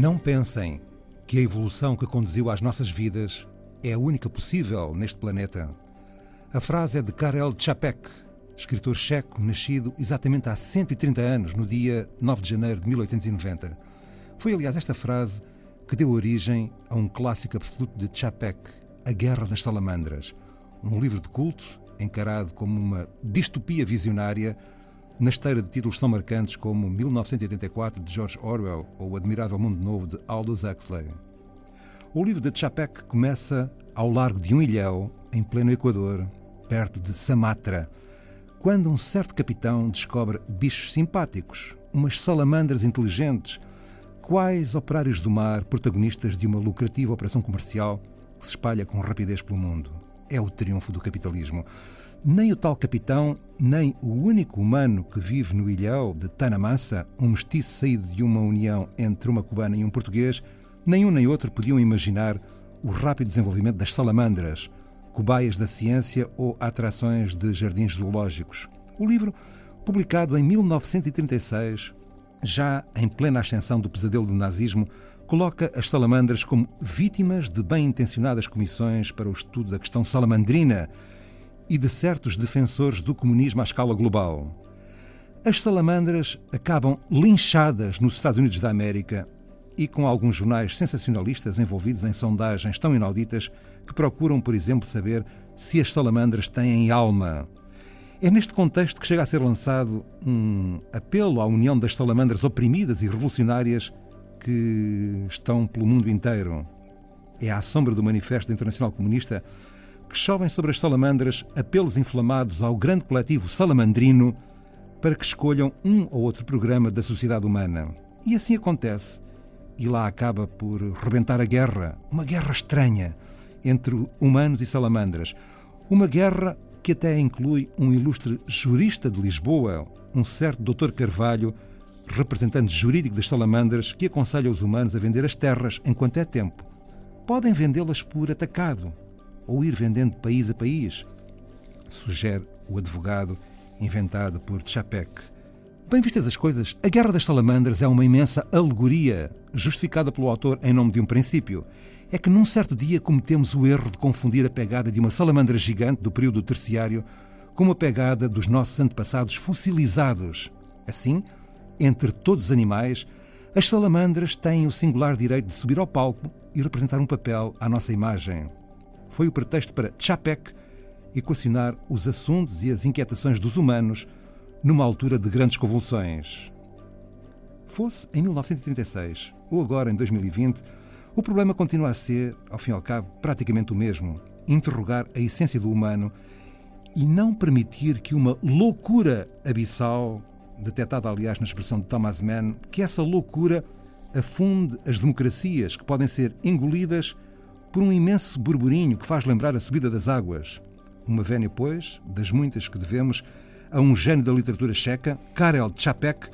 Não pensem que a evolução que conduziu às nossas vidas é a única possível neste planeta. A frase é de Karel Čapek, escritor checo nascido exatamente há 130 anos, no dia 9 de janeiro de 1890. Foi, aliás, esta frase que deu origem a um clássico absoluto de Čapek, A Guerra das Salamandras, um livro de culto encarado como uma distopia visionária na esteira de títulos tão marcantes como 1984 de George Orwell ou O Admirável Mundo Novo de Aldous Huxley. O livro de Chapek começa ao largo de um ilhéu, em pleno Equador, perto de Samatra, quando um certo capitão descobre bichos simpáticos, umas salamandras inteligentes, quais operários do mar, protagonistas de uma lucrativa operação comercial que se espalha com rapidez pelo mundo. É o triunfo do capitalismo. Nem o tal capitão, nem o único humano que vive no ilhéu de Tanamassa, um mestiço saído de uma união entre uma cubana e um português, nem um nem outro podiam imaginar o rápido desenvolvimento das salamandras, cobaias da ciência ou atrações de jardins zoológicos. O livro, publicado em 1936, já em plena ascensão do pesadelo do nazismo, coloca as salamandras como vítimas de bem-intencionadas comissões para o estudo da questão salamandrina e de certos defensores do comunismo à escala global. As salamandras acabam linchadas nos Estados Unidos da América e com alguns jornais sensacionalistas envolvidos em sondagens tão inauditas que procuram, por exemplo, saber se as salamandras têm alma. É neste contexto que chega a ser lançado um apelo à união das salamandras oprimidas e revolucionárias que estão pelo mundo inteiro. É à sombra do Manifesto Internacional Comunista que chovem sobre as salamandras apelos inflamados ao grande coletivo salamandrino para que escolham um ou outro programa da sociedade humana. E assim acontece. E lá acaba por rebentar a guerra, uma guerra estranha entre humanos e salamandras. Uma guerra que até inclui um ilustre jurista de Lisboa, um certo Dr. Carvalho, representante jurídico das salamandras, que aconselha os humanos a vender as terras enquanto é tempo. Podem vendê-las por atacado, ou ir vendendo país a país, sugere o advogado inventado por Chapek. Bem vistas as coisas, a Guerra das Salamandras é uma imensa alegoria, justificada pelo autor em nome de um princípio. É que num certo dia cometemos o erro de confundir a pegada de uma salamandra gigante do período terciário com a pegada dos nossos antepassados fossilizados. Assim, entre todos os animais, as salamandras têm o singular direito de subir ao palco e representar um papel à nossa imagem foi o pretexto para Chapek equacionar os assuntos e as inquietações dos humanos numa altura de grandes convulsões. Fosse em 1936 ou agora em 2020, o problema continua a ser, ao fim e ao cabo, praticamente o mesmo: interrogar a essência do humano e não permitir que uma loucura abissal, detectada aliás na expressão de Thomas Mann, que essa loucura afunde as democracias que podem ser engolidas por um imenso burburinho que faz lembrar a subida das águas. Uma vénia, pois, das muitas que devemos a um gênio da literatura checa, Karel Čapek,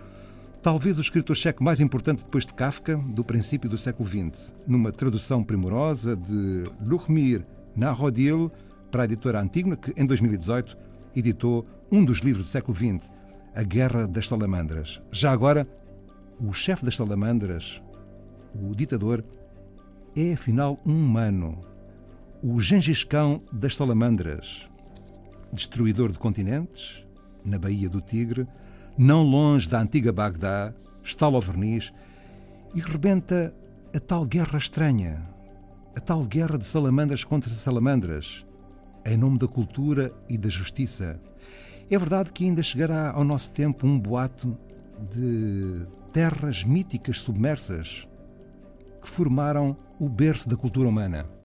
talvez o escritor checo mais importante depois de Kafka, do princípio do século XX, numa tradução primorosa de Luchmir Narodil para a editora Antígona, que em 2018 editou um dos livros do século XX, A Guerra das Salamandras. Já agora, o chefe das salamandras, o ditador, é afinal um humano, o Gengiscão das Salamandras, destruidor de continentes, na Baía do Tigre, não longe da antiga Bagdá, estala ao verniz e rebenta a tal guerra estranha, a tal guerra de salamandras contra salamandras, em nome da cultura e da justiça. É verdade que ainda chegará ao nosso tempo um boato de terras míticas submersas que formaram o berço da cultura humana.